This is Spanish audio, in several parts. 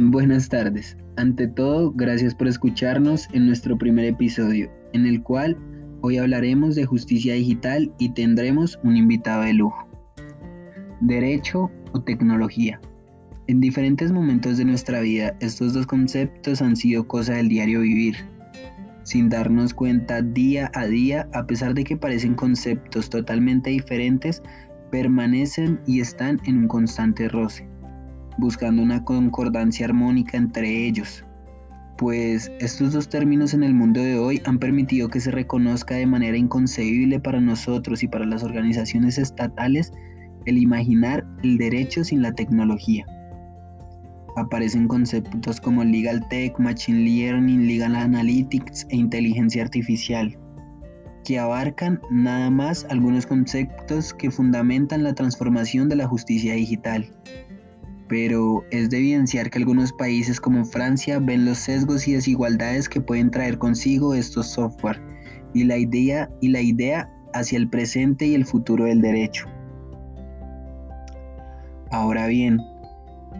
Buenas tardes. Ante todo, gracias por escucharnos en nuestro primer episodio, en el cual hoy hablaremos de justicia digital y tendremos un invitado de lujo. Derecho o tecnología. En diferentes momentos de nuestra vida, estos dos conceptos han sido cosa del diario vivir, sin darnos cuenta día a día, a pesar de que parecen conceptos totalmente diferentes, permanecen y están en un constante roce buscando una concordancia armónica entre ellos, pues estos dos términos en el mundo de hoy han permitido que se reconozca de manera inconcebible para nosotros y para las organizaciones estatales el imaginar el derecho sin la tecnología. Aparecen conceptos como Legal Tech, Machine Learning, Legal Analytics e inteligencia artificial, que abarcan nada más algunos conceptos que fundamentan la transformación de la justicia digital pero es de evidenciar que algunos países como Francia ven los sesgos y desigualdades que pueden traer consigo estos software y la idea y la idea hacia el presente y el futuro del derecho. Ahora bien,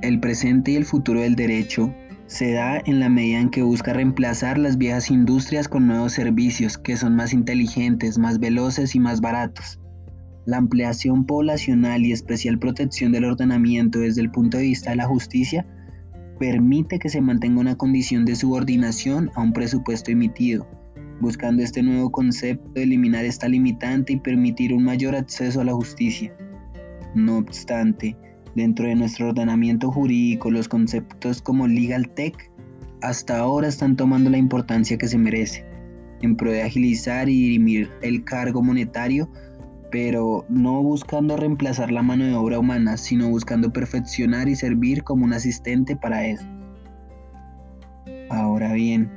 el presente y el futuro del derecho se da en la medida en que busca reemplazar las viejas industrias con nuevos servicios que son más inteligentes, más veloces y más baratos la ampliación poblacional y especial protección del ordenamiento desde el punto de vista de la justicia permite que se mantenga una condición de subordinación a un presupuesto emitido, buscando este nuevo concepto eliminar esta limitante y permitir un mayor acceso a la justicia. No obstante, dentro de nuestro ordenamiento jurídico, los conceptos como legal tech hasta ahora están tomando la importancia que se merece, en pro de agilizar y dirimir el cargo monetario pero no buscando reemplazar la mano de obra humana, sino buscando perfeccionar y servir como un asistente para eso. Ahora bien,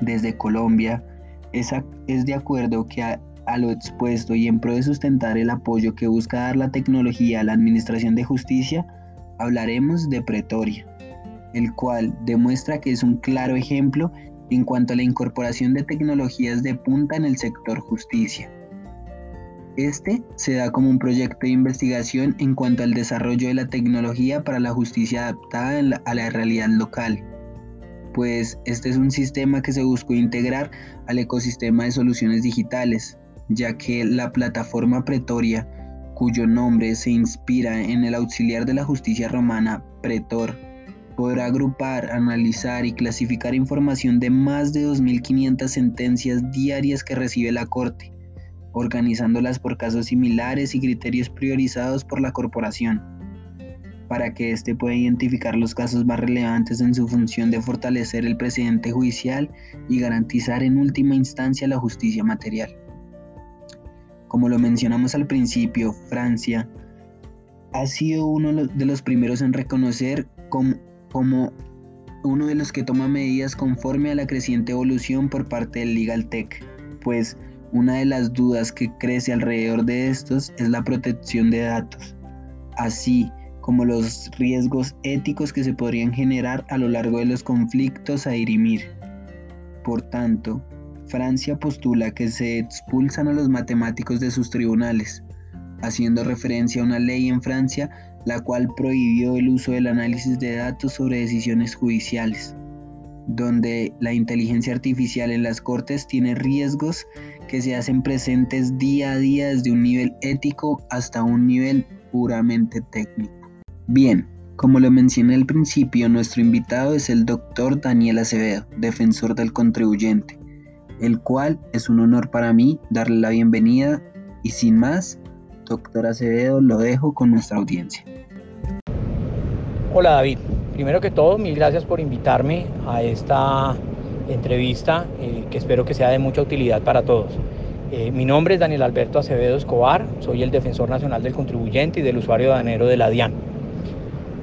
desde Colombia, es, es de acuerdo que a, a lo expuesto y en pro de sustentar el apoyo que busca dar la tecnología a la Administración de Justicia, hablaremos de Pretoria, el cual demuestra que es un claro ejemplo en cuanto a la incorporación de tecnologías de punta en el sector justicia. Este se da como un proyecto de investigación en cuanto al desarrollo de la tecnología para la justicia adaptada a la realidad local, pues este es un sistema que se buscó integrar al ecosistema de soluciones digitales, ya que la plataforma Pretoria, cuyo nombre se inspira en el auxiliar de la justicia romana Pretor, podrá agrupar, analizar y clasificar información de más de 2.500 sentencias diarias que recibe la Corte organizándolas por casos similares y criterios priorizados por la corporación, para que éste pueda identificar los casos más relevantes en su función de fortalecer el precedente judicial y garantizar en última instancia la justicia material. Como lo mencionamos al principio, Francia ha sido uno de los primeros en reconocer como, como uno de los que toma medidas conforme a la creciente evolución por parte del Legal Tech, pues una de las dudas que crece alrededor de estos es la protección de datos, así como los riesgos éticos que se podrían generar a lo largo de los conflictos a dirimir. Por tanto, Francia postula que se expulsan a los matemáticos de sus tribunales, haciendo referencia a una ley en Francia la cual prohibió el uso del análisis de datos sobre decisiones judiciales donde la inteligencia artificial en las cortes tiene riesgos que se hacen presentes día a día desde un nivel ético hasta un nivel puramente técnico. Bien, como lo mencioné al principio, nuestro invitado es el doctor Daniel Acevedo, defensor del contribuyente, el cual es un honor para mí darle la bienvenida y sin más, doctor Acevedo, lo dejo con nuestra audiencia. Hola David, Primero que todo, mil gracias por invitarme a esta entrevista eh, que espero que sea de mucha utilidad para todos. Eh, mi nombre es Daniel Alberto Acevedo Escobar, soy el defensor nacional del contribuyente y del usuario danero de la DIAN.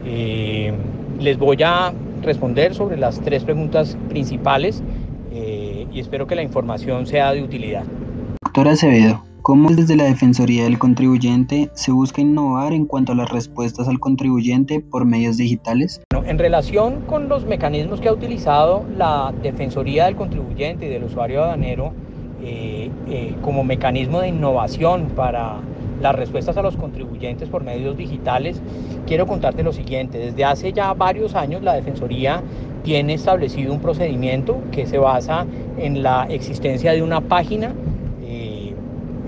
Eh, les voy a responder sobre las tres preguntas principales y espero que la información sea de utilidad. Doctor Acevedo, ¿Cómo desde la Defensoría del Contribuyente se busca innovar en cuanto a las respuestas al contribuyente por medios digitales? en relación con los mecanismos que ha utilizado la Defensoría del Contribuyente y del usuario aduanero eh, eh, como mecanismo de innovación para las respuestas a los contribuyentes por medios digitales, quiero contarte lo siguiente. Desde hace ya varios años la Defensoría tiene establecido un procedimiento que se basa en la existencia de una página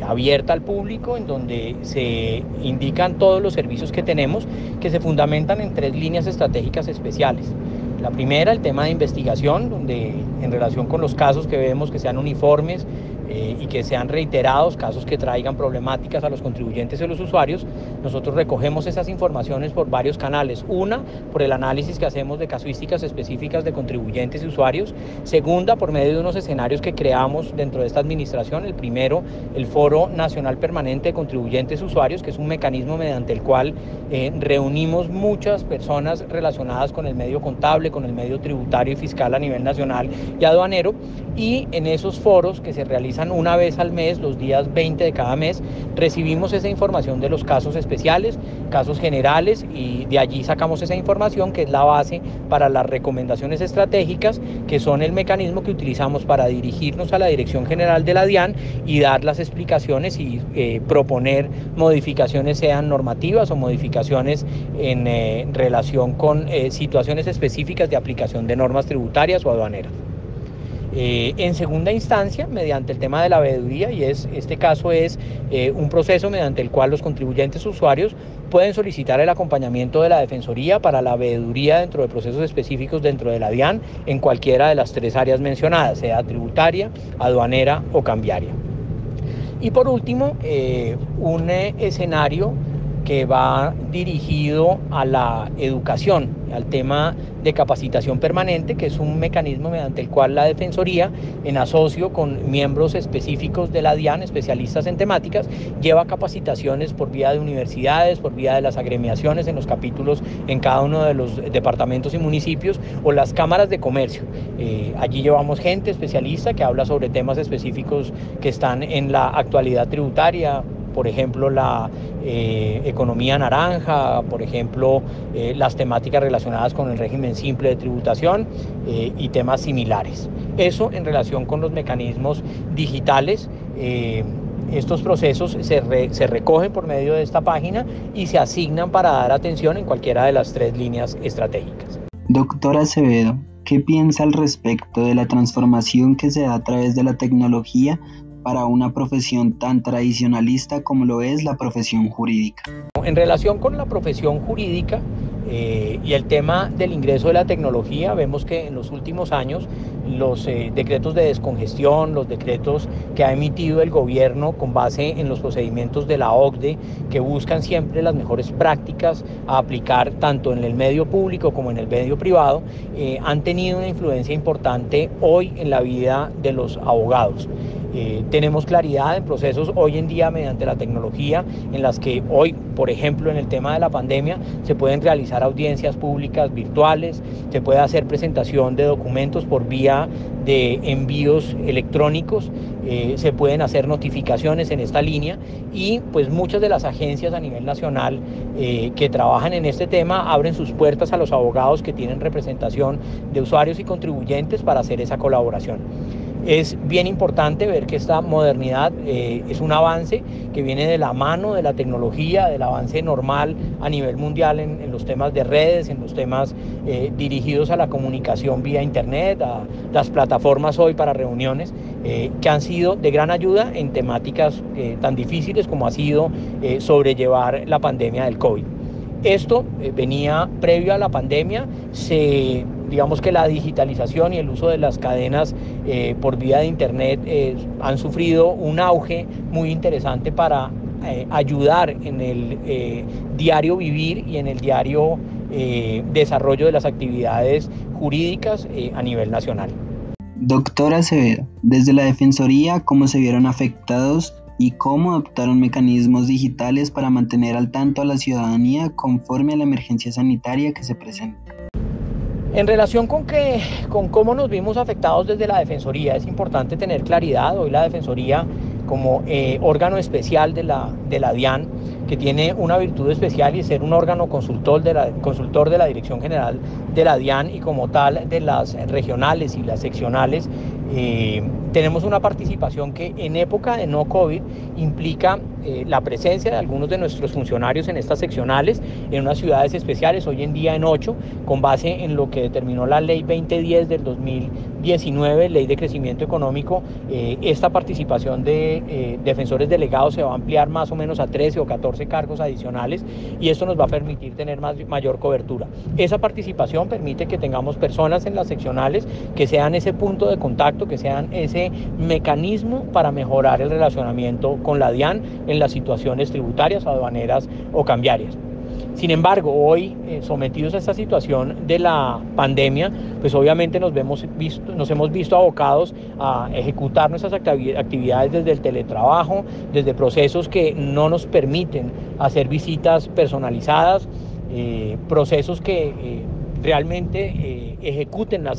abierta al público en donde se indican todos los servicios que tenemos que se fundamentan en tres líneas estratégicas especiales. La primera, el tema de investigación, donde en relación con los casos que vemos que sean uniformes, eh, y que sean reiterados casos que traigan problemáticas a los contribuyentes y a los usuarios, nosotros recogemos esas informaciones por varios canales. Una, por el análisis que hacemos de casuísticas específicas de contribuyentes y usuarios. Segunda, por medio de unos escenarios que creamos dentro de esta administración. El primero, el Foro Nacional Permanente de Contribuyentes y Usuarios, que es un mecanismo mediante el cual eh, reunimos muchas personas relacionadas con el medio contable, con el medio tributario y fiscal a nivel nacional y aduanero. Y en esos foros que se realizan una vez al mes, los días 20 de cada mes, recibimos esa información de los casos especiales, casos generales y de allí sacamos esa información que es la base para las recomendaciones estratégicas, que son el mecanismo que utilizamos para dirigirnos a la Dirección General de la DIAN y dar las explicaciones y eh, proponer modificaciones, sean normativas o modificaciones en eh, relación con eh, situaciones específicas de aplicación de normas tributarias o aduaneras. Eh, en segunda instancia, mediante el tema de la veeduría, y es, este caso es eh, un proceso mediante el cual los contribuyentes usuarios pueden solicitar el acompañamiento de la Defensoría para la veeduría dentro de procesos específicos dentro de la DIAN en cualquiera de las tres áreas mencionadas, sea tributaria, aduanera o cambiaria. Y por último, eh, un escenario que va dirigido a la educación, al tema de capacitación permanente, que es un mecanismo mediante el cual la Defensoría, en asocio con miembros específicos de la DIAN, especialistas en temáticas, lleva capacitaciones por vía de universidades, por vía de las agremiaciones en los capítulos en cada uno de los departamentos y municipios o las cámaras de comercio. Eh, allí llevamos gente especialista que habla sobre temas específicos que están en la actualidad tributaria, por ejemplo, la eh, economía naranja, por ejemplo, eh, las temáticas relacionadas con el régimen simple de tributación eh, y temas similares. Eso en relación con los mecanismos digitales. estos procesos se, se recogen por medio de esta página y se asignan para dar atención en cualquiera de las tres líneas estratégicas. Doctora Acevedo, ¿qué piensa al respecto de la transformación que se da a través de la tecnología para una profesión tan tradicionalista como lo es la profesión jurídica. En relación con la profesión jurídica eh, y el tema del ingreso de la tecnología, vemos que en los últimos años los eh, decretos de descongestión, los decretos que ha emitido el gobierno con base en los procedimientos de la OCDE, que buscan siempre las mejores prácticas a aplicar tanto en el medio público como en el medio privado, eh, han tenido una influencia importante hoy en la vida de los abogados. Eh, tenemos claridad en procesos hoy en día mediante la tecnología en las que hoy, por ejemplo, en el tema de la pandemia, se pueden realizar audiencias públicas virtuales, se puede hacer presentación de documentos por vía de envíos electrónicos, eh, se pueden hacer notificaciones en esta línea y pues muchas de las agencias a nivel nacional eh, que trabajan en este tema abren sus puertas a los abogados que tienen representación de usuarios y contribuyentes para hacer esa colaboración. Es bien importante ver que esta modernidad eh, es un avance que viene de la mano de la tecnología, del avance normal a nivel mundial en, los temas de redes, en los temas eh, dirigidos a la comunicación vía Internet, a las plataformas hoy para reuniones, eh, que han sido de gran ayuda en temáticas tan difíciles como ha sido sobrellevar la pandemia del COVID. Esto venía previo a la pandemia, se digamos que la digitalización y el uso de las cadenas eh, por vía de Internet eh, han sufrido un auge muy interesante para eh, ayudar en el diario vivir y en el diario desarrollo de las actividades jurídicas a nivel nacional. Doctora Acevedo, desde la Defensoría, ¿cómo se vieron afectados y cómo adoptaron mecanismos digitales para mantener al tanto a la ciudadanía conforme a la emergencia sanitaria que se presenta? En relación con, que, con cómo nos vimos afectados desde la Defensoría, es importante tener claridad. Hoy la Defensoría, como eh, órgano especial de la, de la DIAN, que tiene una virtud especial y ser un órgano consultor de la, consultor de la Dirección General de la DIAN y como tal de las regionales y las seccionales eh, tenemos una participación que en época de no COVID implica eh, la presencia de algunos de nuestros funcionarios en estas seccionales, en unas ciudades especiales, hoy en día en ocho, con base en lo que determinó la ley 2010 del 2019, ley de crecimiento económico. Eh, esta participación de defensores delegados se va a ampliar más o menos a 13 o 14 cargos adicionales y esto nos va a permitir tener más, mayor cobertura. Esa participación permite que tengamos personas en las seccionales que sean ese punto de contacto que sean ese mecanismo para mejorar el relacionamiento con la DIAN en las situaciones tributarias, aduaneras o cambiarias. Sin embargo, hoy, eh, sometidos a esta situación de la pandemia, pues obviamente nos, vemos nos hemos visto abocados a ejecutar nuestras actividades desde el teletrabajo, desde procesos que no nos permiten hacer visitas personalizadas, eh, procesos que eh, realmente eh, ejecuten la,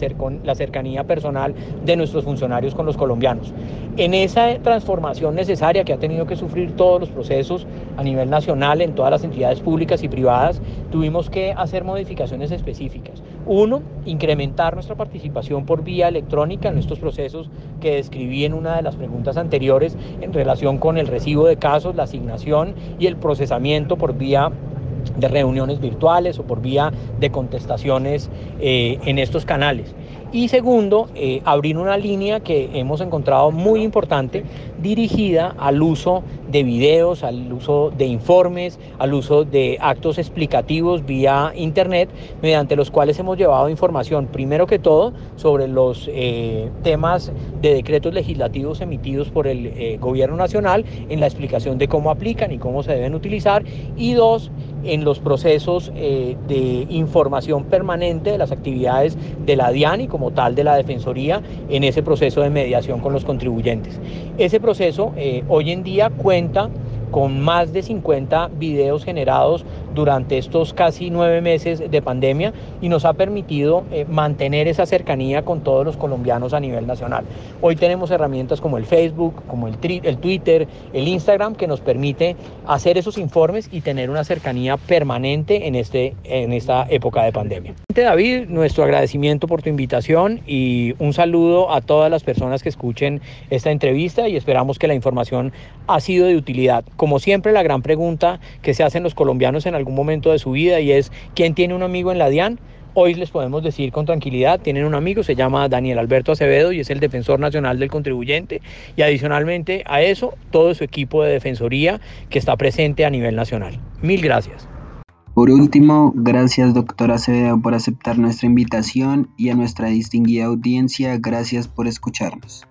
la cercanía personal de nuestros funcionarios con los colombianos. En esa transformación necesaria que ha tenido que sufrir todos los procesos a nivel nacional, en todas las entidades públicas y privadas, tuvimos que hacer modificaciones específicas. Uno, incrementar nuestra participación por vía electrónica en estos procesos que describí en una de las preguntas anteriores en relación con el recibo de casos, la asignación y el procesamiento por vía de reuniones virtuales o por vía de contestaciones eh, en estos canales. Y segundo, eh, abrir una línea que hemos encontrado muy importante dirigida al uso de videos, al uso de informes, al uso de actos explicativos vía Internet, mediante los cuales hemos llevado información, primero que todo, sobre los eh, temas de decretos legislativos emitidos por el Gobierno Nacional, en la explicación de cómo aplican y cómo se deben utilizar, y dos, en los procesos eh, de información permanente de las actividades de la DIAN y como tal de la Defensoría en ese proceso de mediación con los contribuyentes. Ese proceso eh, hoy en día cuenta con más de 50 videos generados durante estos casi nueve meses de pandemia y nos ha permitido eh, mantener esa cercanía con todos los colombianos a nivel nacional. Hoy tenemos herramientas como el Facebook, como el, el Twitter, el Instagram que nos permite hacer esos informes y tener una cercanía permanente en, este, en esta época de pandemia. David, nuestro agradecimiento por tu invitación y un saludo a todas las personas que escuchen esta entrevista y esperamos que la información ha sido de utilidad. Como siempre, la gran pregunta que se hacen los colombianos en algún momento de su vida y es, ¿quién tiene un amigo en la DIAN? Hoy les podemos decir con tranquilidad, tienen un amigo, se llama Daniel Alberto Acevedo y es el defensor nacional del contribuyente y adicionalmente a eso todo su equipo de defensoría que está presente a nivel nacional. Mil gracias. Por último, gracias doctora Acevedo por aceptar nuestra invitación y a nuestra distinguida audiencia, gracias por escucharnos.